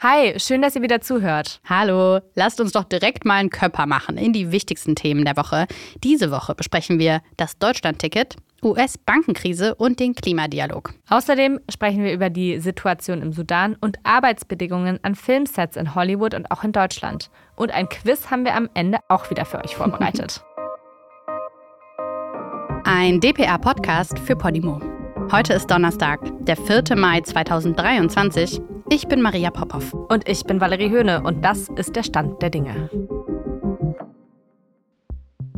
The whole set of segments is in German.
Hi, schön, dass ihr wieder zuhört. Hallo, lasst uns doch direkt mal einen Körper machen in die wichtigsten Themen der Woche. Diese Woche besprechen wir das Deutschlandticket, US-Bankenkrise und den Klimadialog. Außerdem sprechen wir über die Situation im Sudan und Arbeitsbedingungen an Filmsets in Hollywood und auch in Deutschland. Und ein Quiz haben wir am Ende auch wieder für euch vorbereitet. Ein DPA-Podcast für Podimo. Heute ist Donnerstag, der 4. Mai 2023. Ich bin Maria Popov. Und ich bin Valerie Höhne und das ist der Stand der Dinge.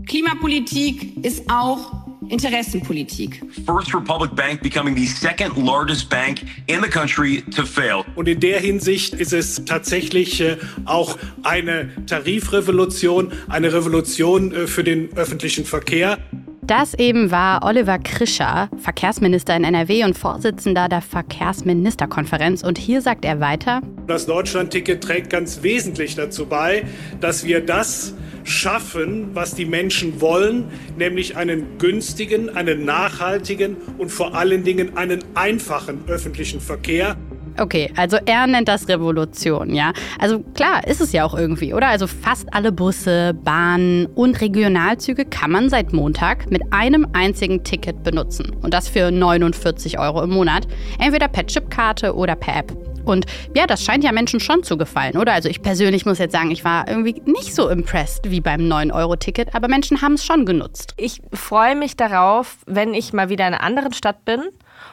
Klimapolitik ist auch Interessenpolitik. First Republic Bank becoming the second largest bank in the country to fail. Und in der Hinsicht ist es tatsächlich äh, auch eine Tarifrevolution, eine Revolution äh, für den öffentlichen Verkehr. Das eben war Oliver Krischer, Verkehrsminister in NRW und Vorsitzender der Verkehrsministerkonferenz. Und hier sagt er weiter. Das Deutschlandticket trägt ganz wesentlich dazu bei, dass wir das schaffen, was die Menschen wollen, nämlich einen günstigen, einen nachhaltigen und vor allen Dingen einen einfachen öffentlichen Verkehr. Okay, also er nennt das Revolution, ja. Also klar, ist es ja auch irgendwie, oder? Also fast alle Busse, Bahnen und Regionalzüge kann man seit Montag mit einem einzigen Ticket benutzen. Und das für 49 Euro im Monat. Entweder per Chipkarte oder per App. Und ja, das scheint ja Menschen schon zu gefallen, oder? Also ich persönlich muss jetzt sagen, ich war irgendwie nicht so impressed wie beim 9-Euro-Ticket, aber Menschen haben es schon genutzt. Ich freue mich darauf, wenn ich mal wieder in einer anderen Stadt bin.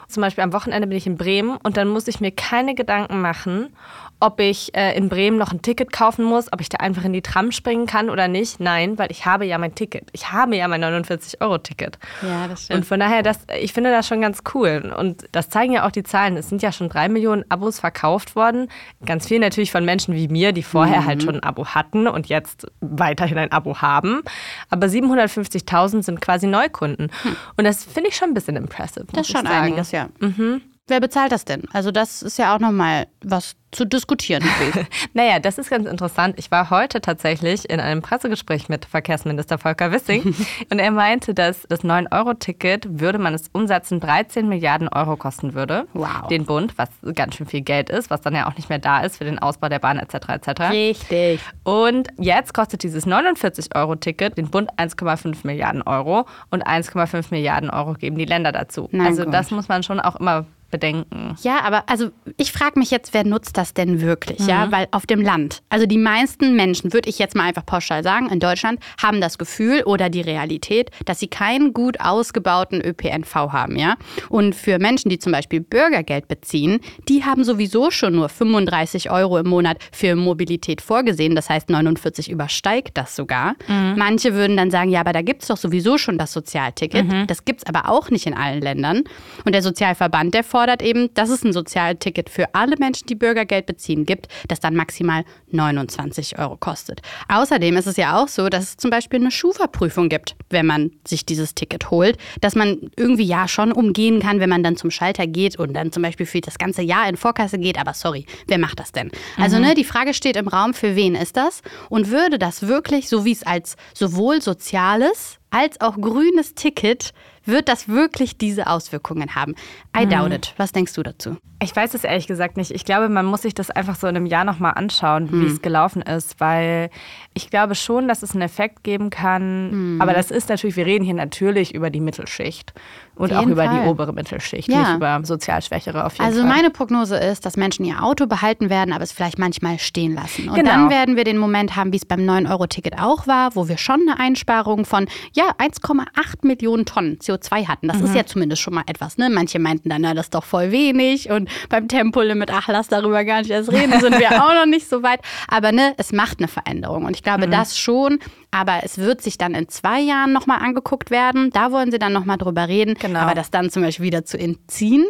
Zum Beispiel am Wochenende bin ich in Bremen und dann muss ich mir keine Gedanken machen, ob ich äh, in Bremen noch ein Ticket kaufen muss, ob ich da einfach in die Tram springen kann oder nicht. Nein, weil ich habe ja mein Ticket. Ich habe ja mein 49-Euro-Ticket. Ja, das stimmt. Und von daher, das, ich finde das schon ganz cool. Und das zeigen ja auch die Zahlen. Es sind ja schon drei Millionen Abos verkauft worden. Ganz viel natürlich von Menschen wie mir, die vorher halt mhm. halt schon ein Abo hatten und jetzt weiterhin ein Abo haben. Aber 750.000 sind quasi Neukunden. Hm. Und das finde ich schon ein bisschen impressive. Das ist schon sagen. einiges, ja. Mhm. Wer bezahlt das denn? Also das ist ja auch nochmal was zu diskutieren. naja, das ist ganz interessant. Ich war heute tatsächlich in einem Pressegespräch mit Verkehrsminister Volker Wissing und er meinte, dass das 9-Euro-Ticket, würde man es umsetzen, 13 Milliarden Euro kosten würde. Wow. Den Bund, was ganz schön viel Geld ist, was dann ja auch nicht mehr da ist für den Ausbau der Bahn etc. etc. Richtig. Und jetzt kostet dieses 49-Euro-Ticket den Bund 1,5 Milliarden Euro und 1,5 Milliarden Euro geben die Länder dazu. Nein, also gut. das muss man schon auch immer bedenken. Ja, aber also ich frage mich jetzt, wer nutzt das denn wirklich? Mhm. Ja, weil auf dem Land, also die meisten Menschen, würde ich jetzt mal einfach pauschal sagen, in Deutschland haben das Gefühl oder die Realität, dass sie keinen gut ausgebauten ÖPNV haben, ja. Und für Menschen, die zum Beispiel Bürgergeld beziehen, die haben sowieso schon nur 35 Euro im Monat für Mobilität vorgesehen. Das heißt, 49 übersteigt das sogar. Mhm. Manche würden dann sagen, ja, aber da gibt es doch sowieso schon das Sozialticket. Mhm. Das gibt es aber auch nicht in allen Ländern. Und der Sozialverband, der fordert eben, dass es ein Sozialticket für alle Menschen, die Bürgergeld beziehen, gibt, das dann maximal 29 Euro kostet. Außerdem ist es ja auch so, dass es zum Beispiel eine Schufa-Prüfung gibt, wenn man sich dieses Ticket holt, dass man irgendwie ja schon umgehen kann, wenn man dann zum Schalter geht und dann zum Beispiel für das ganze Jahr in Vorkasse geht. Aber sorry, wer macht das denn? Also, mhm. ne, die Frage steht im Raum, für wen ist das? Und würde das wirklich, so wie es als sowohl soziales als auch grünes Ticket wird das wirklich diese Auswirkungen haben? I mhm. doubt it. Was denkst du dazu? Ich weiß es ehrlich gesagt nicht. Ich glaube, man muss sich das einfach so in einem Jahr nochmal anschauen, wie mhm. es gelaufen ist, weil ich glaube schon, dass es einen Effekt geben kann. Mhm. Aber das ist natürlich, wir reden hier natürlich über die Mittelschicht und auch über Fall. die obere Mittelschicht, ja. nicht über sozial Schwächere auf jeden also Fall. Also meine Prognose ist, dass Menschen ihr Auto behalten werden, aber es vielleicht manchmal stehen lassen. Und genau. dann werden wir den Moment haben, wie es beim 9-Euro-Ticket auch war, wo wir schon eine Einsparung von ja 1,8 Millionen Tonnen CO2 hatten. Das mhm. ist ja zumindest schon mal etwas. Ne? Manche meinten dann, na, das ist doch voll wenig. Und beim Tempolimit, ach, lass darüber gar nicht erst reden, sind wir auch noch nicht so weit. Aber ne, es macht eine Veränderung. Und ich glaube, mhm. das schon. Aber es wird sich dann in zwei Jahren nochmal angeguckt werden. Da wollen sie dann nochmal drüber reden. Genau. Aber das dann zum Beispiel wieder zu entziehen,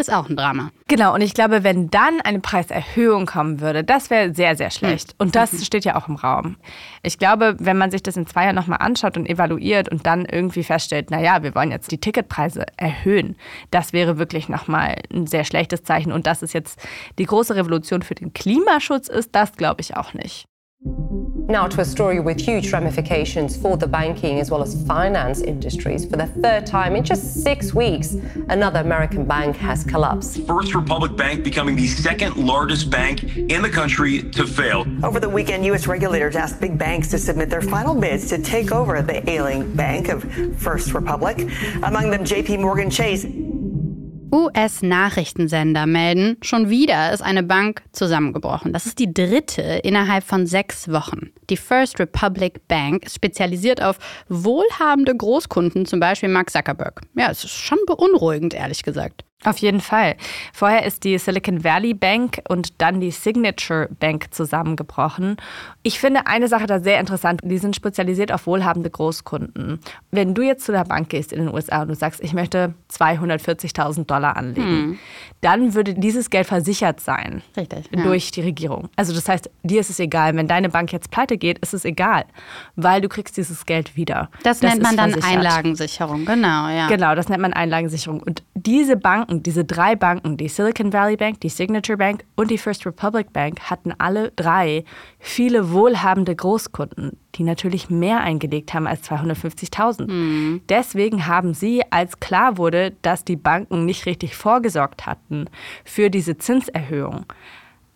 ist auch ein Drama. Genau, und ich glaube, wenn dann eine Preiserhöhung kommen würde, das wäre sehr, sehr schlecht. Und das mhm. steht ja auch im Raum. Ich glaube, wenn man sich das in zwei Jahren nochmal anschaut und evaluiert und dann irgendwie feststellt, naja, wir wollen jetzt die Ticketpreise erhöhen, das wäre wirklich nochmal ein sehr schlechtes Zeichen. Und dass es jetzt die große Revolution für den Klimaschutz ist, das glaube ich auch nicht. Now to a story with huge ramifications for the banking as well as finance industries. For the third time in just six weeks, another American bank has collapsed. First Republic Bank becoming the second largest bank in the country to fail. Over the weekend, U.S. regulators asked big banks to submit their final bids to take over the ailing bank of First Republic. Among them, JP Morgan Chase. US-Nachrichtensender melden, schon wieder ist eine Bank zusammengebrochen. Das ist die dritte innerhalb von sechs Wochen. Die First Republic Bank ist spezialisiert auf wohlhabende Großkunden, zum Beispiel Mark Zuckerberg. Ja, es ist schon beunruhigend, ehrlich gesagt. Auf jeden Fall. Vorher ist die Silicon Valley Bank und dann die Signature Bank zusammengebrochen. Ich finde eine Sache da sehr interessant. Die sind spezialisiert auf wohlhabende Großkunden. Wenn du jetzt zu der Bank gehst in den USA und du sagst, ich möchte 240.000 Dollar anlegen, hm. dann würde dieses Geld versichert sein Richtig, ja. durch die Regierung. Also das heißt, dir ist es egal. Wenn deine Bank jetzt pleite geht, ist es egal, weil du kriegst dieses Geld wieder. Das, das nennt man dann versichert. Einlagensicherung, genau, ja. Genau, das nennt man Einlagensicherung. Und diese Banken, diese drei Banken, die Silicon Valley Bank, die Signature Bank und die First Republic Bank, hatten alle drei viele wohlhabende Großkunden, die natürlich mehr eingelegt haben als 250.000. Mhm. Deswegen haben sie, als klar wurde, dass die Banken nicht richtig vorgesorgt hatten für diese Zinserhöhung,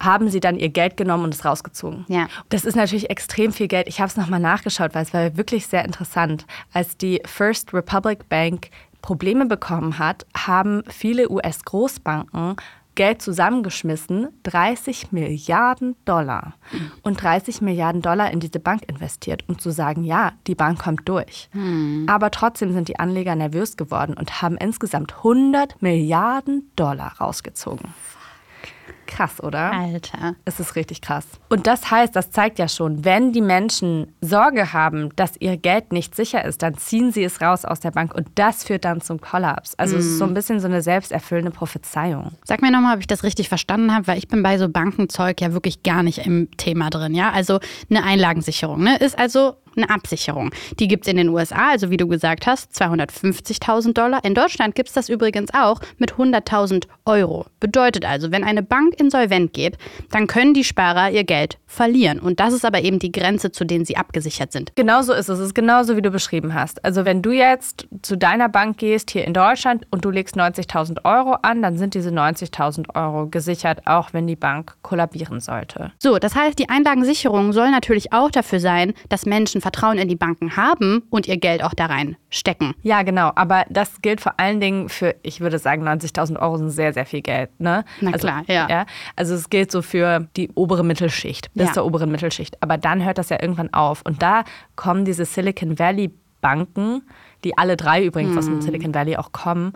haben sie dann ihr Geld genommen und es rausgezogen. Ja. Das ist natürlich extrem viel Geld. Ich habe es nochmal nachgeschaut, weil es war wirklich sehr interessant. Als die First Republic Bank Probleme bekommen hat, haben viele US-Großbanken Geld zusammengeschmissen, 30 Milliarden Dollar und 30 Milliarden Dollar in diese Bank investiert, um zu sagen, ja, die Bank kommt durch. Hm. Aber trotzdem sind die Anleger nervös geworden und haben insgesamt 100 Milliarden Dollar rausgezogen. Krass, oder? Alter. Es ist richtig krass. Und das heißt, das zeigt ja schon, wenn die Menschen Sorge haben, dass ihr Geld nicht sicher ist, dann ziehen sie es raus aus der Bank und das führt dann zum Kollaps. Also mm. es ist so ein bisschen so eine selbsterfüllende Prophezeiung. Sag mir nochmal, ob ich das richtig verstanden habe, weil ich bin bei so Bankenzeug ja wirklich gar nicht im Thema drin. Ja, also eine Einlagensicherung ne? ist also eine Absicherung. Die gibt es in den USA, also wie du gesagt hast, 250.000 Dollar. In Deutschland gibt es das übrigens auch mit 100.000 Euro. Bedeutet also, wenn eine Bank insolvent geht, dann können die Sparer ihr Geld verlieren. Und das ist aber eben die Grenze, zu denen sie abgesichert sind. Genauso ist es. Es ist genauso, wie du beschrieben hast. Also wenn du jetzt zu deiner Bank gehst hier in Deutschland und du legst 90.000 Euro an, dann sind diese 90.000 Euro gesichert, auch wenn die Bank kollabieren sollte. So, das heißt, die Einlagensicherung soll natürlich auch dafür sein, dass Menschen Vertrauen in die Banken haben und ihr Geld auch da rein stecken. Ja, genau. Aber das gilt vor allen Dingen für, ich würde sagen, 90.000 Euro sind sehr, sehr viel Geld. Ne? Na also, klar, ja. ja. Also es gilt so für die obere Mittelschicht, bis ja. zur oberen Mittelschicht. Aber dann hört das ja irgendwann auf. Und da kommen diese Silicon Valley Banken, die alle drei übrigens hm. aus dem hm. Silicon Valley auch kommen,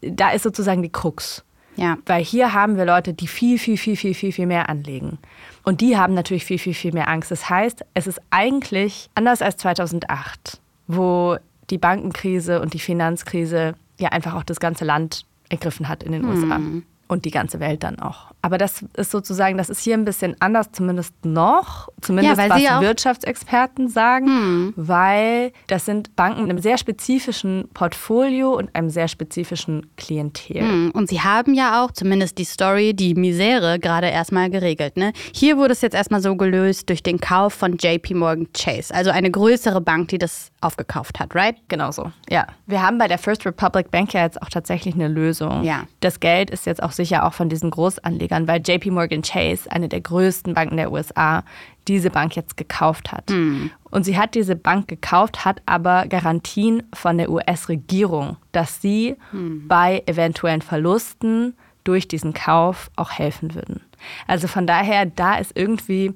da ist sozusagen die Krux. Ja. Weil hier haben wir Leute, die viel, viel, viel, viel, viel, viel mehr anlegen. Und die haben natürlich viel, viel, viel mehr Angst. Das heißt, es ist eigentlich anders als 2008, wo die Bankenkrise und die Finanzkrise ja einfach auch das ganze Land ergriffen hat in den hm. USA und die ganze Welt dann auch. Aber das ist sozusagen, das ist hier ein bisschen anders, zumindest noch, zumindest ja, was Wirtschaftsexperten sagen, hm. weil das sind Banken mit einem sehr spezifischen Portfolio und einem sehr spezifischen Klientel. Hm. Und sie haben ja auch, zumindest die Story, die Misere gerade erstmal geregelt. Ne? Hier wurde es jetzt erstmal so gelöst durch den Kauf von JP Morgan Chase, also eine größere Bank, die das aufgekauft hat, right? Genau so, ja. Wir haben bei der First Republic Bank ja jetzt auch tatsächlich eine Lösung. Ja. Das Geld ist jetzt auch sicher auch von diesen Großanlegern, weil JP Morgan Chase, eine der größten Banken der USA, diese Bank jetzt gekauft hat. Mhm. Und sie hat diese Bank gekauft, hat aber Garantien von der US-Regierung, dass sie mhm. bei eventuellen Verlusten durch diesen Kauf auch helfen würden. Also von daher, da ist irgendwie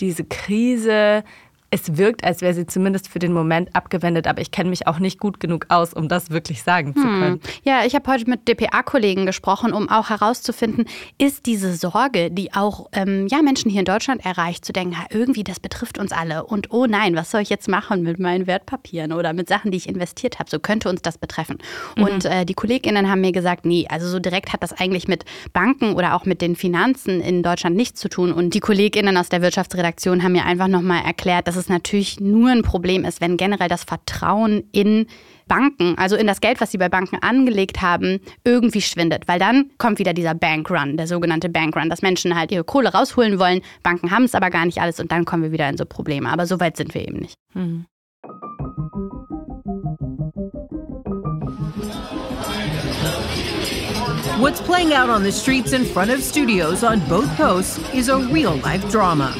diese Krise es wirkt, als wäre sie zumindest für den Moment abgewendet, aber ich kenne mich auch nicht gut genug aus, um das wirklich sagen zu hm. können. Ja, ich habe heute mit DPA-Kollegen gesprochen, um auch herauszufinden, ist diese Sorge, die auch ähm, ja, Menschen hier in Deutschland erreicht, zu denken, irgendwie, das betrifft uns alle und oh nein, was soll ich jetzt machen mit meinen Wertpapieren oder mit Sachen, die ich investiert habe, so könnte uns das betreffen. Mhm. Und äh, die KollegInnen haben mir gesagt, nee, also so direkt hat das eigentlich mit Banken oder auch mit den Finanzen in Deutschland nichts zu tun. Und die KollegInnen aus der Wirtschaftsredaktion haben mir einfach nochmal erklärt, dass es natürlich nur ein Problem ist, wenn generell das Vertrauen in Banken, also in das Geld, was sie bei Banken angelegt haben, irgendwie schwindet. Weil dann kommt wieder dieser Bankrun, der sogenannte Bankrun, dass Menschen halt ihre Kohle rausholen wollen, Banken haben es aber gar nicht alles und dann kommen wir wieder in so Probleme. Aber so weit sind wir eben nicht. Mhm. What's playing out on the streets in front of studios on both coasts is a real life drama.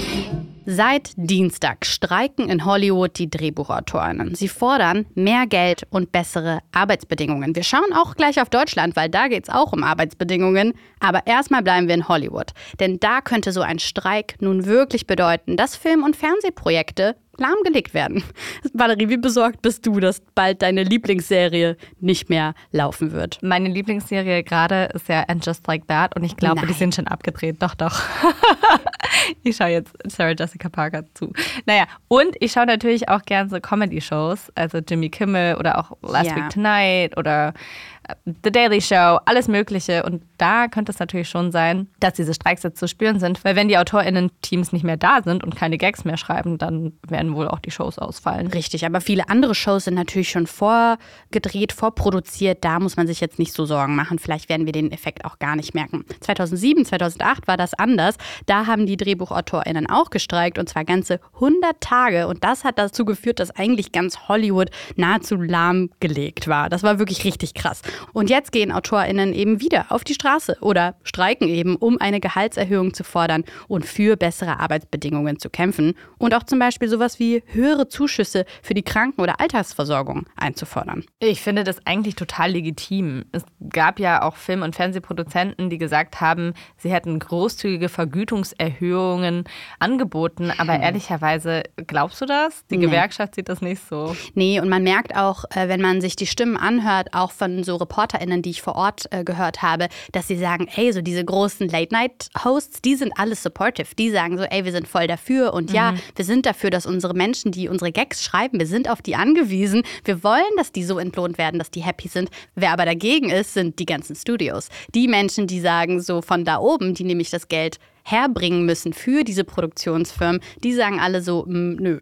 Seit Dienstag streiken in Hollywood die Drehbuchautorinnen. Sie fordern mehr Geld und bessere Arbeitsbedingungen. Wir schauen auch gleich auf Deutschland, weil da geht es auch um Arbeitsbedingungen. Aber erstmal bleiben wir in Hollywood. Denn da könnte so ein Streik nun wirklich bedeuten, dass Film- und Fernsehprojekte lahmgelegt werden. Valerie, wie besorgt bist du, dass bald deine Lieblingsserie nicht mehr laufen wird? Meine Lieblingsserie gerade ist ja And Just Like That und ich glaube, die sind schon abgedreht. Doch, doch. ich schaue jetzt Sarah Jessica Parker zu. Naja, und ich schaue natürlich auch gerne so Comedy-Shows, also Jimmy Kimmel oder auch Last ja. Week Tonight oder The Daily Show, alles Mögliche. Und da könnte es natürlich schon sein, dass diese Streiks jetzt zu spüren sind. Weil wenn die AutorInnen-Teams nicht mehr da sind und keine Gags mehr schreiben, dann werden wohl auch die Shows ausfallen. Richtig, aber viele andere Shows sind natürlich schon vorgedreht, vorproduziert. Da muss man sich jetzt nicht so Sorgen machen. Vielleicht werden wir den Effekt auch gar nicht merken. 2007, 2008 war das anders. Da haben die DrehbuchautorInnen auch gestreikt und zwar ganze 100 Tage. Und das hat dazu geführt, dass eigentlich ganz Hollywood nahezu lahmgelegt war. Das war wirklich richtig krass. Und jetzt gehen AutorInnen eben wieder auf die Straße oder streiken eben, um eine Gehaltserhöhung zu fordern und für bessere Arbeitsbedingungen zu kämpfen und auch zum Beispiel sowas wie höhere Zuschüsse für die Kranken- oder Altersversorgung einzufordern. Ich finde das eigentlich total legitim. Es gab ja auch Film- und Fernsehproduzenten, die gesagt haben, sie hätten großzügige Vergütungserhöhungen angeboten. Aber hm. ehrlicherweise, glaubst du das? Die nee. Gewerkschaft sieht das nicht so. Nee, und man merkt auch, äh, wenn man sich die Stimmen anhört, auch von so ReporterInnen, die ich vor Ort äh, gehört habe, dass sie sagen, ey, so diese großen Late-Night-Hosts, die sind alle supportive. Die sagen so, ey, wir sind voll dafür und mhm. ja, wir sind dafür, dass unsere Menschen, die unsere Gags schreiben, wir sind auf die angewiesen. Wir wollen, dass die so entlohnt werden, dass die happy sind. Wer aber dagegen ist, sind die ganzen Studios. Die Menschen, die sagen so von da oben, die nämlich das Geld herbringen müssen für diese Produktionsfirmen, die sagen alle so, nö,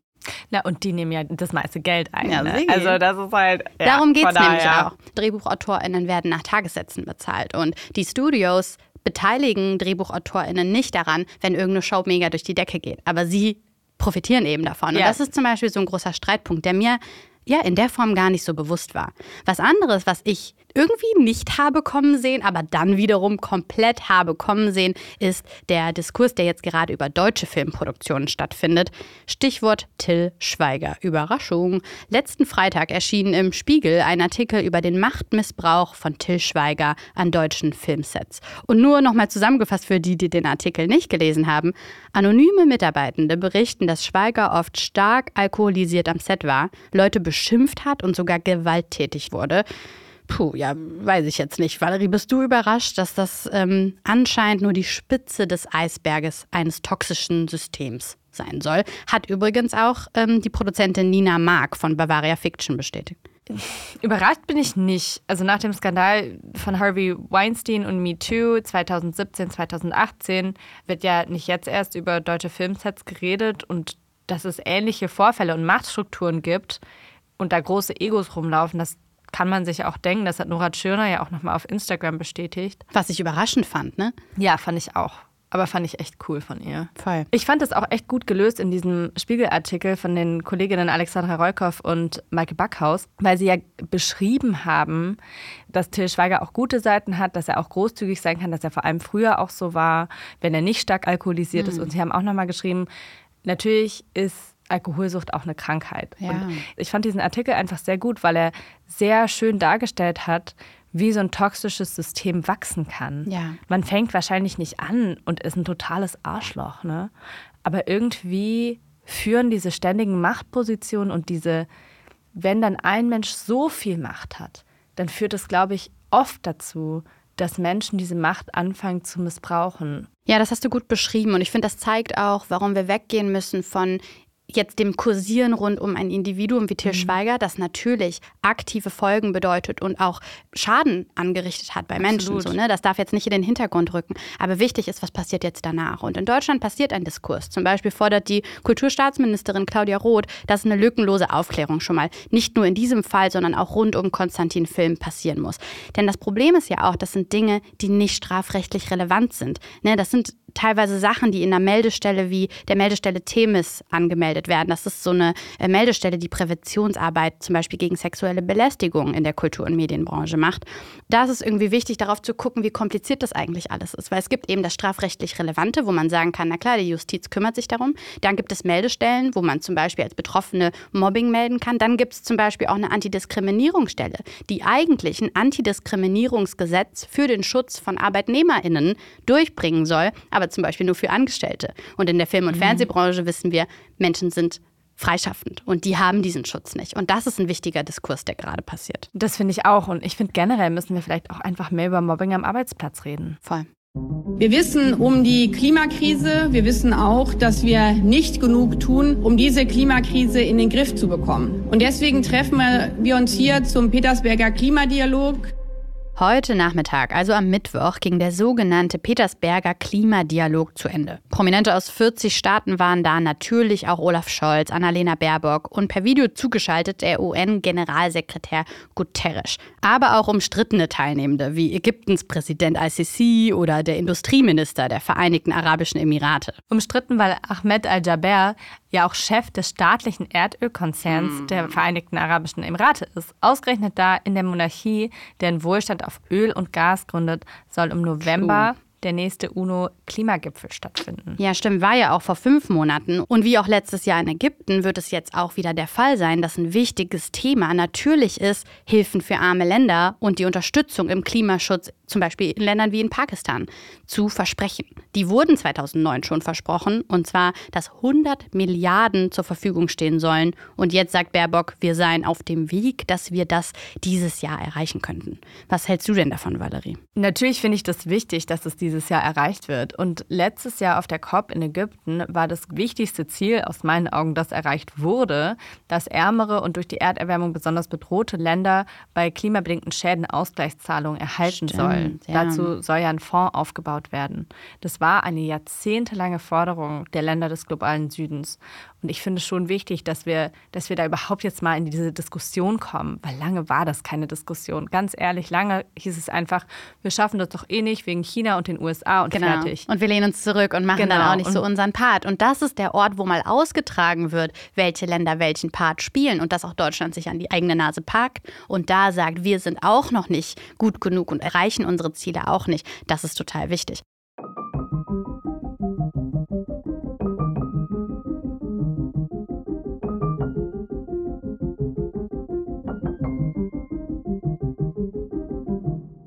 na, und die nehmen ja das meiste Geld ein. Ja, ne? Also das ist halt. Ja, Darum geht es nämlich auch. DrehbuchautorInnen werden nach Tagessätzen bezahlt. Und die Studios beteiligen DrehbuchautorInnen nicht daran, wenn irgendeine Show mega durch die Decke geht. Aber sie profitieren eben davon. Ja. Und das ist zum Beispiel so ein großer Streitpunkt, der mir ja in der Form gar nicht so bewusst war. Was anderes, was ich irgendwie nicht habe kommen sehen, aber dann wiederum komplett habe kommen sehen, ist der Diskurs, der jetzt gerade über deutsche Filmproduktionen stattfindet. Stichwort Till Schweiger. Überraschung. Letzten Freitag erschien im Spiegel ein Artikel über den Machtmissbrauch von Till Schweiger an deutschen Filmsets. Und nur nochmal zusammengefasst für die, die den Artikel nicht gelesen haben. Anonyme Mitarbeitende berichten, dass Schweiger oft stark alkoholisiert am Set war, Leute beschimpft hat und sogar gewalttätig wurde. Puh, ja, weiß ich jetzt nicht. Valerie, bist du überrascht, dass das ähm, anscheinend nur die Spitze des Eisberges eines toxischen Systems sein soll? Hat übrigens auch ähm, die Produzentin Nina Mark von Bavaria Fiction bestätigt. Überrascht bin ich nicht. Also nach dem Skandal von Harvey Weinstein und Me Too 2017, 2018 wird ja nicht jetzt erst über deutsche Filmsets geredet und dass es ähnliche Vorfälle und Machtstrukturen gibt und da große Egos rumlaufen, das kann man sich auch denken. Das hat Nora Tschirner ja auch nochmal auf Instagram bestätigt. Was ich überraschend fand, ne? Ja, fand ich auch. Aber fand ich echt cool von ihr. Voll. Ich fand es auch echt gut gelöst in diesem Spiegelartikel von den Kolleginnen Alexandra Reukow und Maike Backhaus, weil sie ja beschrieben haben, dass Till Schweiger auch gute Seiten hat, dass er auch großzügig sein kann, dass er vor allem früher auch so war, wenn er nicht stark alkoholisiert mhm. ist. Und sie haben auch nochmal geschrieben, natürlich ist Alkoholsucht auch eine Krankheit. Ja. Und ich fand diesen Artikel einfach sehr gut, weil er sehr schön dargestellt hat, wie so ein toxisches System wachsen kann. Ja. Man fängt wahrscheinlich nicht an und ist ein totales Arschloch, ne? Aber irgendwie führen diese ständigen Machtpositionen und diese, wenn dann ein Mensch so viel Macht hat, dann führt es, glaube ich, oft dazu, dass Menschen diese Macht anfangen zu missbrauchen. Ja, das hast du gut beschrieben und ich finde, das zeigt auch, warum wir weggehen müssen von jetzt dem Kursieren rund um ein Individuum wie Til mhm. Schweiger, das natürlich aktive Folgen bedeutet und auch Schaden angerichtet hat bei Menschen. So, ne? Das darf jetzt nicht in den Hintergrund rücken. Aber wichtig ist, was passiert jetzt danach. Und in Deutschland passiert ein Diskurs. Zum Beispiel fordert die Kulturstaatsministerin Claudia Roth, dass eine lückenlose Aufklärung schon mal nicht nur in diesem Fall, sondern auch rund um Konstantin Film passieren muss. Denn das Problem ist ja auch, das sind Dinge, die nicht strafrechtlich relevant sind. Ne? Das sind teilweise Sachen, die in der Meldestelle wie der Meldestelle Themis angemeldet werden. Das ist so eine äh, Meldestelle, die Präventionsarbeit zum Beispiel gegen sexuelle Belästigung in der Kultur- und Medienbranche macht. Da ist es irgendwie wichtig, darauf zu gucken, wie kompliziert das eigentlich alles ist. Weil es gibt eben das strafrechtlich Relevante, wo man sagen kann, na klar, die Justiz kümmert sich darum. Dann gibt es Meldestellen, wo man zum Beispiel als Betroffene Mobbing melden kann. Dann gibt es zum Beispiel auch eine Antidiskriminierungsstelle, die eigentlich ein Antidiskriminierungsgesetz für den Schutz von ArbeitnehmerInnen durchbringen soll. Aber aber zum Beispiel nur für Angestellte. Und in der Film- und mhm. Fernsehbranche wissen wir, Menschen sind freischaffend und die haben diesen Schutz nicht. Und das ist ein wichtiger Diskurs, der gerade passiert. Das finde ich auch. Und ich finde generell müssen wir vielleicht auch einfach mehr über Mobbing am Arbeitsplatz reden. Voll. Wir wissen um die Klimakrise. Wir wissen auch, dass wir nicht genug tun, um diese Klimakrise in den Griff zu bekommen. Und deswegen treffen wir uns hier zum Petersberger Klimadialog. Heute Nachmittag, also am Mittwoch, ging der sogenannte Petersberger Klimadialog zu Ende. Prominente aus 40 Staaten waren da, natürlich auch Olaf Scholz, Annalena Baerbock und per Video zugeschaltet der UN-Generalsekretär Guterres. Aber auch umstrittene Teilnehmende wie Ägyptens Präsident ICC oder der Industrieminister der Vereinigten Arabischen Emirate. Umstritten, weil Ahmed Al-Jaber ja auch Chef des staatlichen Erdölkonzerns mm. der Vereinigten Arabischen Emirate ist. Ausgerechnet da in der Monarchie, deren Wohlstand auf Öl und Gas gründet, soll im November der nächste UNO-Klimagipfel stattfinden. Ja, stimmt, war ja auch vor fünf Monaten. Und wie auch letztes Jahr in Ägypten wird es jetzt auch wieder der Fall sein, dass ein wichtiges Thema natürlich ist Hilfen für arme Länder und die Unterstützung im Klimaschutz, zum Beispiel in Ländern wie in Pakistan, zu versprechen. Die wurden 2009 schon versprochen, und zwar, dass 100 Milliarden zur Verfügung stehen sollen. Und jetzt sagt Baerbock, wir seien auf dem Weg, dass wir das dieses Jahr erreichen könnten. Was hältst du denn davon, Valerie? Natürlich finde ich das wichtig, dass es dieses Jahr erreicht wird. Und letztes Jahr auf der COP in Ägypten war das wichtigste Ziel aus meinen Augen, das erreicht wurde, dass ärmere und durch die Erderwärmung besonders bedrohte Länder bei klimabedingten Schäden Ausgleichszahlungen erhalten Stimmt, sollen. Ja. Dazu soll ja ein Fonds aufgebaut werden. Das war eine jahrzehntelange Forderung der Länder des globalen Südens. Und ich finde es schon wichtig, dass wir, dass wir da überhaupt jetzt mal in diese Diskussion kommen, weil lange war das keine Diskussion. Ganz ehrlich, lange hieß es einfach, wir schaffen das doch eh nicht wegen China und den USA und genau. fertig. Und wir lehnen uns zurück und machen genau. dann auch nicht und so unseren Part. Und das ist der Ort, wo mal ausgetragen wird, welche Länder welchen Part spielen und dass auch Deutschland sich an die eigene Nase packt und da sagt, wir sind auch noch nicht gut genug und erreichen unsere Ziele auch nicht. Das ist total wichtig.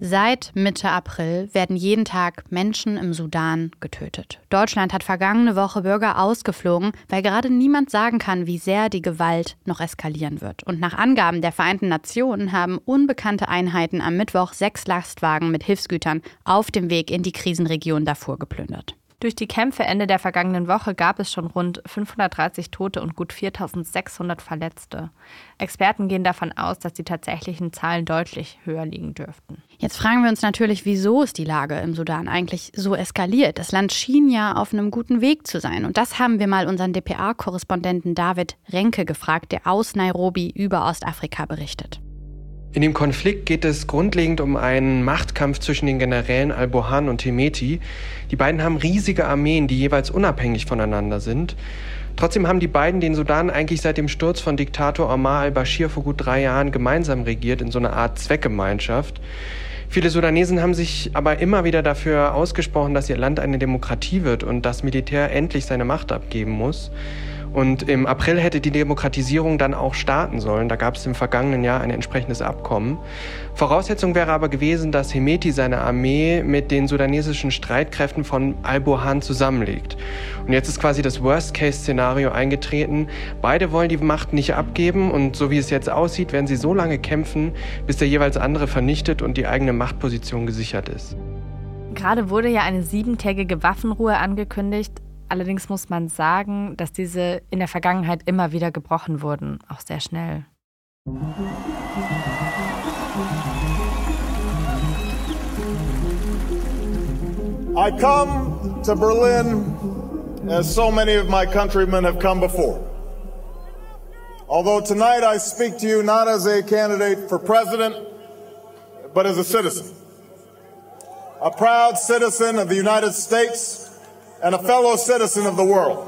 Seit Mitte April werden jeden Tag Menschen im Sudan getötet. Deutschland hat vergangene Woche Bürger ausgeflogen, weil gerade niemand sagen kann, wie sehr die Gewalt noch eskalieren wird. Und nach Angaben der Vereinten Nationen haben unbekannte Einheiten am Mittwoch sechs Lastwagen mit Hilfsgütern auf dem Weg in die Krisenregion Darfur geplündert. Durch die Kämpfe Ende der vergangenen Woche gab es schon rund 530 Tote und gut 4600 Verletzte. Experten gehen davon aus, dass die tatsächlichen Zahlen deutlich höher liegen dürften. Jetzt fragen wir uns natürlich, wieso ist die Lage im Sudan eigentlich so eskaliert? Das Land schien ja auf einem guten Weg zu sein. Und das haben wir mal unseren dpa-Korrespondenten David Renke gefragt, der aus Nairobi über Ostafrika berichtet. In dem Konflikt geht es grundlegend um einen Machtkampf zwischen den Generälen Al-Burhan und Hemeti. Die beiden haben riesige Armeen, die jeweils unabhängig voneinander sind. Trotzdem haben die beiden den Sudan eigentlich seit dem Sturz von Diktator Omar al-Bashir vor gut drei Jahren gemeinsam regiert, in so einer Art Zweckgemeinschaft. Viele Sudanesen haben sich aber immer wieder dafür ausgesprochen, dass ihr Land eine Demokratie wird und das Militär endlich seine Macht abgeben muss. Und im April hätte die Demokratisierung dann auch starten sollen. Da gab es im vergangenen Jahr ein entsprechendes Abkommen. Voraussetzung wäre aber gewesen, dass Hemeti seine Armee mit den sudanesischen Streitkräften von Al-Burhan zusammenlegt. Und jetzt ist quasi das Worst-Case-Szenario eingetreten. Beide wollen die Macht nicht abgeben und so wie es jetzt aussieht, werden sie so lange kämpfen, bis der jeweils andere vernichtet und die eigene Machtposition gesichert ist. Gerade wurde ja eine siebentägige Waffenruhe angekündigt. Allerdings muss man sagen, dass diese in der Vergangenheit immer wieder gebrochen wurden, auch sehr schnell. I come to Berlin as so many of my countrymen have come before. Although tonight I speak to you not as a candidate for president, but as a citizen. A proud citizen of the United States and a fellow citizen of the world.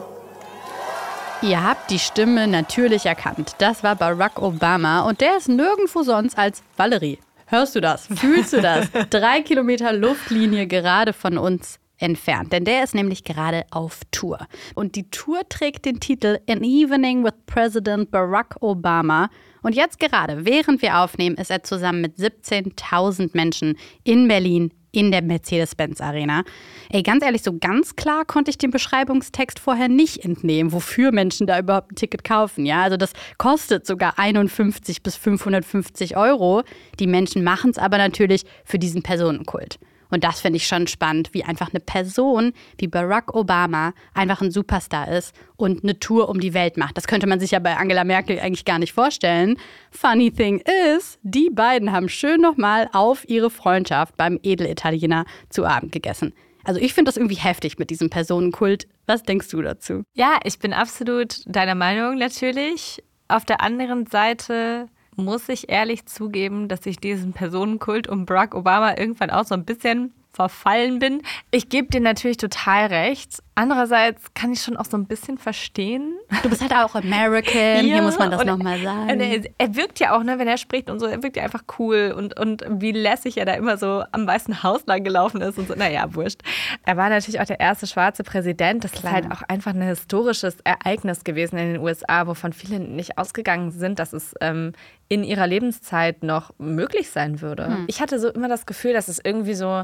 Ihr habt die Stimme natürlich erkannt. Das war Barack Obama und der ist nirgendwo sonst als Valerie. Hörst du das? Fühlst du das? Drei Kilometer Luftlinie gerade von uns entfernt, denn der ist nämlich gerade auf Tour. Und die Tour trägt den Titel An Evening with President Barack Obama. Und jetzt gerade, während wir aufnehmen, ist er zusammen mit 17.000 Menschen in Berlin in der Mercedes-Benz Arena. Ey, ganz ehrlich, so ganz klar konnte ich den Beschreibungstext vorher nicht entnehmen, wofür Menschen da überhaupt ein Ticket kaufen. Ja, also das kostet sogar 51 bis 550 Euro. Die Menschen machen es aber natürlich für diesen Personenkult. Und das finde ich schon spannend, wie einfach eine Person wie Barack Obama einfach ein Superstar ist und eine Tour um die Welt macht. Das könnte man sich ja bei Angela Merkel eigentlich gar nicht vorstellen. Funny thing is, die beiden haben schön nochmal auf ihre Freundschaft beim Edelitaliener zu Abend gegessen. Also ich finde das irgendwie heftig mit diesem Personenkult. Was denkst du dazu? Ja, ich bin absolut deiner Meinung natürlich. Auf der anderen Seite muss ich ehrlich zugeben, dass ich diesen Personenkult um Barack Obama irgendwann auch so ein bisschen verfallen bin. Ich gebe dir natürlich total recht. Andererseits kann ich schon auch so ein bisschen verstehen. Du bist halt auch American, ja, hier muss man das nochmal sagen. Er, er, wirkt ja auch, ne, wenn er spricht und so, er wirkt ja einfach cool und, und wie lässig er da immer so am Weißen Haus lang gelaufen ist und so. Naja, wurscht. Er war natürlich auch der erste schwarze Präsident. Das Klar. ist halt auch einfach ein historisches Ereignis gewesen in den USA, wovon viele nicht ausgegangen sind, dass es ähm, in ihrer Lebenszeit noch möglich sein würde. Hm. Ich hatte so immer das Gefühl, dass es irgendwie so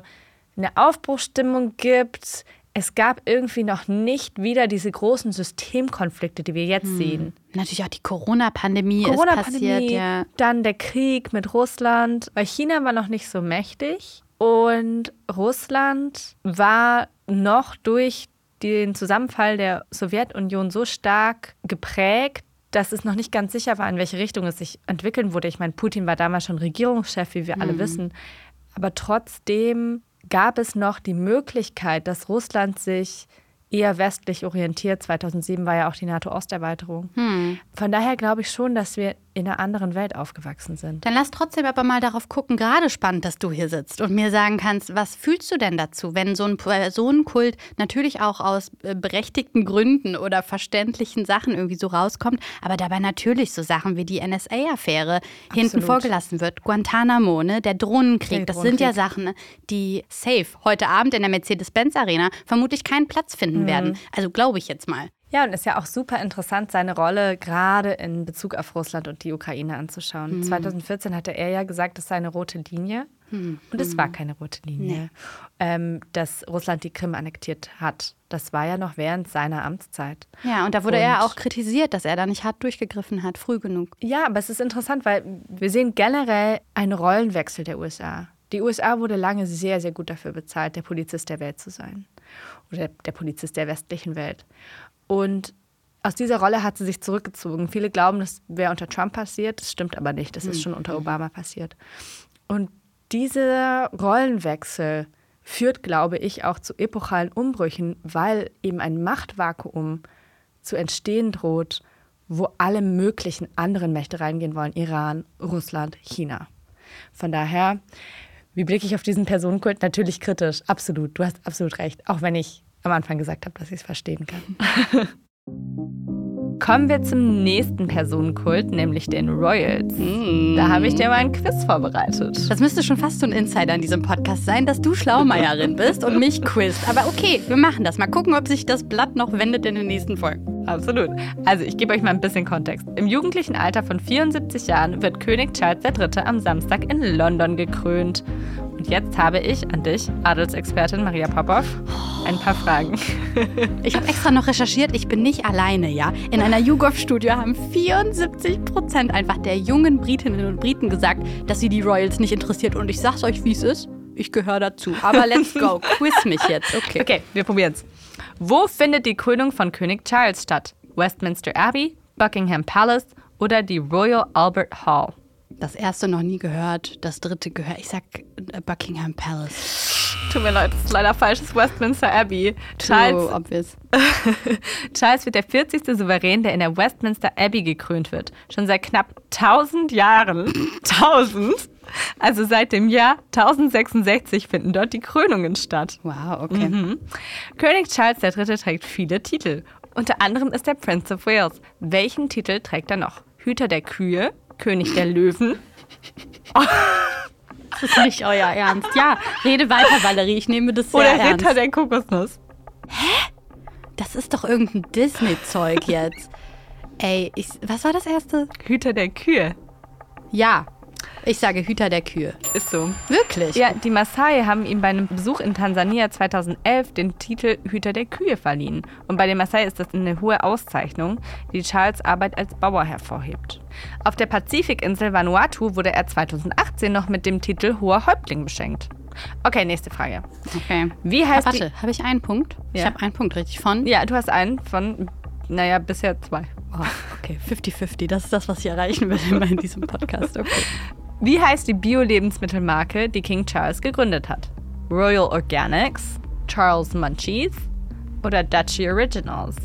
eine Aufbruchstimmung gibt. Es gab irgendwie noch nicht wieder diese großen Systemkonflikte, die wir jetzt hm. sehen. Natürlich auch die Corona-Pandemie Corona ist passiert. Ja. Dann der Krieg mit Russland, weil China war noch nicht so mächtig und Russland war noch durch den Zusammenfall der Sowjetunion so stark geprägt, dass es noch nicht ganz sicher war, in welche Richtung es sich entwickeln würde. Ich meine, Putin war damals schon Regierungschef, wie wir alle mhm. wissen. Aber trotzdem gab es noch die Möglichkeit, dass Russland sich eher westlich orientiert. 2007 war ja auch die NATO-Osterweiterung. Hm. Von daher glaube ich schon, dass wir in einer anderen Welt aufgewachsen sind. Dann lass trotzdem aber mal darauf gucken, gerade spannend, dass du hier sitzt und mir sagen kannst, was fühlst du denn dazu, wenn so ein Personenkult natürlich auch aus äh, berechtigten Gründen oder verständlichen Sachen irgendwie so rauskommt, aber dabei natürlich so Sachen wie die NSA-Affäre hinten vorgelassen wird. Guantanamo, ne? der Drohnenkrieg, der das Drohnenkrieg. sind ja Sachen, ne, die safe heute Abend in der Mercedes-Benz-Arena vermutlich keinen Platz finden mhm. werden. Also glaube ich jetzt mal. Ja, und ist ja auch super interessant, seine Rolle gerade in Bezug auf Russland und die Ukraine anzuschauen. Mhm. 2014 hatte er ja gesagt, das sei eine rote Linie. Mhm. Und es war keine rote Linie, nee. ähm, dass Russland die Krim annektiert hat. Das war ja noch während seiner Amtszeit. Ja, und da wurde und, er auch kritisiert, dass er da nicht hart durchgegriffen hat, früh genug. Ja, aber es ist interessant, weil wir sehen generell einen Rollenwechsel der USA. Die USA wurde lange sehr, sehr gut dafür bezahlt, der Polizist der Welt zu sein. Oder der Polizist der westlichen Welt. Und aus dieser Rolle hat sie sich zurückgezogen. Viele glauben, das wäre unter Trump passiert. Das stimmt aber nicht. Das ist hm. schon unter Obama passiert. Und dieser Rollenwechsel führt, glaube ich, auch zu epochalen Umbrüchen, weil eben ein Machtvakuum zu entstehen droht, wo alle möglichen anderen Mächte reingehen wollen. Iran, Russland, China. Von daher, wie blicke ich auf diesen Personenkult? Natürlich kritisch, absolut. Du hast absolut recht. Auch wenn ich am Anfang gesagt habe, dass ich es verstehen kann. Kommen wir zum nächsten Personenkult, nämlich den Royals. Mm. Da habe ich dir mal ein Quiz vorbereitet. Das müsste schon fast so ein Insider in diesem Podcast sein, dass du Schlaumeierin bist und mich quizt. Aber okay, wir machen das. Mal gucken, ob sich das Blatt noch wendet in den nächsten Folgen. Absolut. Also ich gebe euch mal ein bisschen Kontext. Im jugendlichen Alter von 74 Jahren wird König Charles III. am Samstag in London gekrönt. Und jetzt habe ich an dich, Adelsexpertin Maria Popov, ein paar Fragen. Ich habe extra noch recherchiert, ich bin nicht alleine, ja. In einer YouGov-Studie haben 74 Prozent einfach der jungen Britinnen und Briten gesagt, dass sie die Royals nicht interessiert. Und ich sag's euch, wie es ist. Ich gehöre dazu. Aber let's go. Quiz mich jetzt. Okay. Okay, wir probieren's. Wo findet die Krönung von König Charles statt? Westminster Abbey, Buckingham Palace oder die Royal Albert Hall? Das erste noch nie gehört, das dritte gehört. Ich sag äh, Buckingham Palace. Tut mir leid, das ist leider falsch. Das ist Westminster Abbey. Charles, so obvious. Charles wird der 40. Souverän, der in der Westminster Abbey gekrönt wird. Schon seit knapp 1000 Jahren. 1000? Also seit dem Jahr 1066 finden dort die Krönungen statt. Wow, okay. Mhm. König Charles III. trägt viele Titel. Unter anderem ist er Prince of Wales. Welchen Titel trägt er noch? Hüter der Kühe, König der Löwen. Das ist nicht euer Ernst. Ja, rede weiter, Valerie. Ich nehme das sehr Oder ernst. Ritter der Kokosnuss. Hä? Das ist doch irgendein Disney-Zeug jetzt. Ey, ich, was war das erste? Hüter der Kühe. Ja, ich sage Hüter der Kühe. Ist so. Wirklich? Ja, die Maasai haben ihm bei einem Besuch in Tansania 2011 den Titel Hüter der Kühe verliehen. Und bei den Maasai ist das eine hohe Auszeichnung, die Charles Arbeit als Bauer hervorhebt. Auf der Pazifikinsel Vanuatu wurde er 2018 noch mit dem Titel Hoher Häuptling beschenkt. Okay, nächste Frage. Okay. Wie heißt Warte, habe ich einen Punkt? Ja. Ich habe einen Punkt richtig von. Ja, du hast einen von, naja, bisher zwei. Oh, okay, 50-50. Das ist das, was ich erreichen will in diesem Podcast. Okay. Wie heißt die Bio-Lebensmittelmarke, die King Charles gegründet hat? Royal Organics, Charles Munchies oder Dutchy Originals?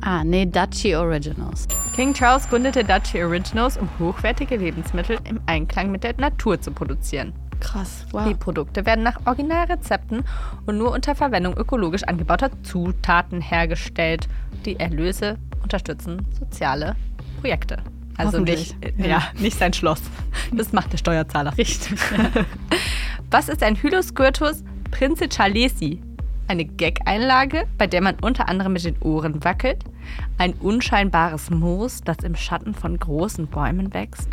Ah, nee, Dutchy Originals. King Charles gründete Dutchy Originals, um hochwertige Lebensmittel im Einklang mit der Natur zu produzieren. Krass, Die wow. Produkte werden nach Originalrezepten und nur unter Verwendung ökologisch angebauter Zutaten hergestellt. Die Erlöse unterstützen soziale Projekte. Also nicht, Hoffentlich. ja. nicht sein Schloss. Das macht der Steuerzahler. Richtig. Was ist ein Hylosquirtus princicalesi? Eine Gag-Einlage, bei der man unter anderem mit den Ohren wackelt. Ein unscheinbares Moos, das im Schatten von großen Bäumen wächst.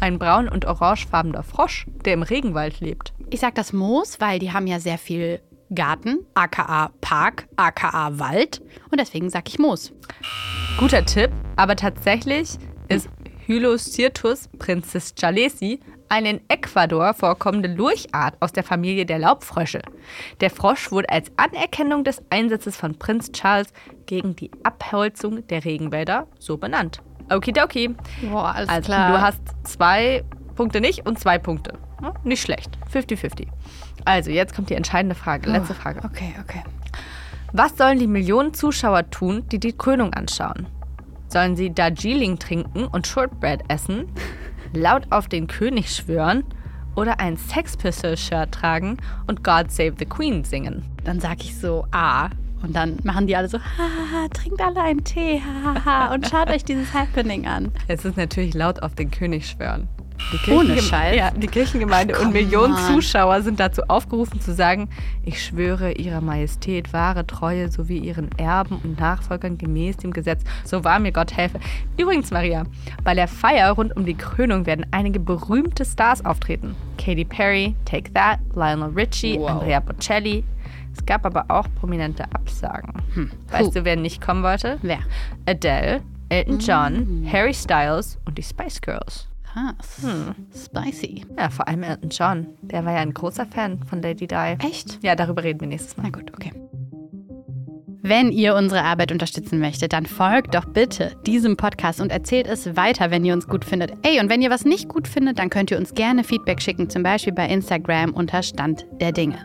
Ein braun- und orangefarbener Frosch, der im Regenwald lebt. Ich sag das Moos, weil die haben ja sehr viel Garten, aka Park, aka Wald. Und deswegen sag ich Moos. Guter Tipp, aber tatsächlich ist Hylocyrtus princicalesi eine in Ecuador vorkommende Lurchart aus der Familie der Laubfrösche. Der Frosch wurde als Anerkennung des Einsatzes von Prinz Charles gegen die Abholzung der Regenwälder so benannt. Okidoki. Boah, alles Also klar. du hast zwei Punkte nicht und zwei Punkte. Ja, nicht schlecht. 50-50. Also, jetzt kommt die entscheidende Frage. Letzte Frage. Okay, okay. Was sollen die Millionen Zuschauer tun, die die Krönung anschauen? Sollen sie Darjeeling trinken und Shortbread essen, laut auf den König schwören oder ein Sex Pistols Shirt tragen und God Save the Queen singen? Dann sag ich so A. Und dann machen die alle so, haha, trinkt alle einen Tee, haha, und schaut euch dieses Happening an. Es ist natürlich laut auf den König schwören. Die Ohne Scheiß? Ja, die Kirchengemeinde Ach, und Millionen on. Zuschauer sind dazu aufgerufen zu sagen, ich schwöre ihrer Majestät wahre Treue sowie ihren Erben und Nachfolgern gemäß dem Gesetz, so wahr mir Gott helfe. Übrigens, Maria, bei der Feier rund um die Krönung werden einige berühmte Stars auftreten. Katy Perry, Take That, Lionel Richie, Wow. Andrea Bocelli. Es gab aber auch prominente Absagen. Weißt du, wer nicht kommen wollte? Wer? Adele, Elton John, Harry Styles und die Spice Girls. Krass. Spicy. Ja, vor allem Elton John. Der war ja ein großer Fan von Lady Di. Echt? Ja, darüber reden wir nächstes Mal. Na gut, okay. Wenn ihr unsere Arbeit unterstützen möchtet, dann folgt doch bitte diesem Podcast und erzählt es weiter, wenn ihr uns gut findet. Ey, und wenn ihr was nicht gut findet, dann könnt ihr uns gerne Feedback schicken, zum Beispiel bei Instagram unter Stand der Dinge.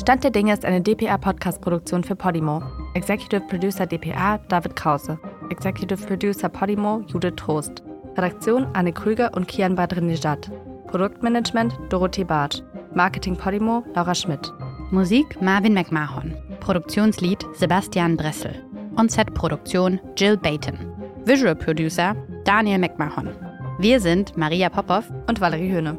Stand der Dinge ist eine DPA-Podcast-Produktion für Podimo. Executive Producer DPA David Krause. Executive Producer Podimo Judith Trost. Redaktion Anne Krüger und Kian Badrinejad. Produktmanagement Dorothee Barth. Marketing Podimo Laura Schmidt. Musik Marvin McMahon. Produktionslied Sebastian Dressel. On-Set-Produktion Jill Bayton. Visual Producer Daniel McMahon. Wir sind Maria Popov Und Valerie Höhne.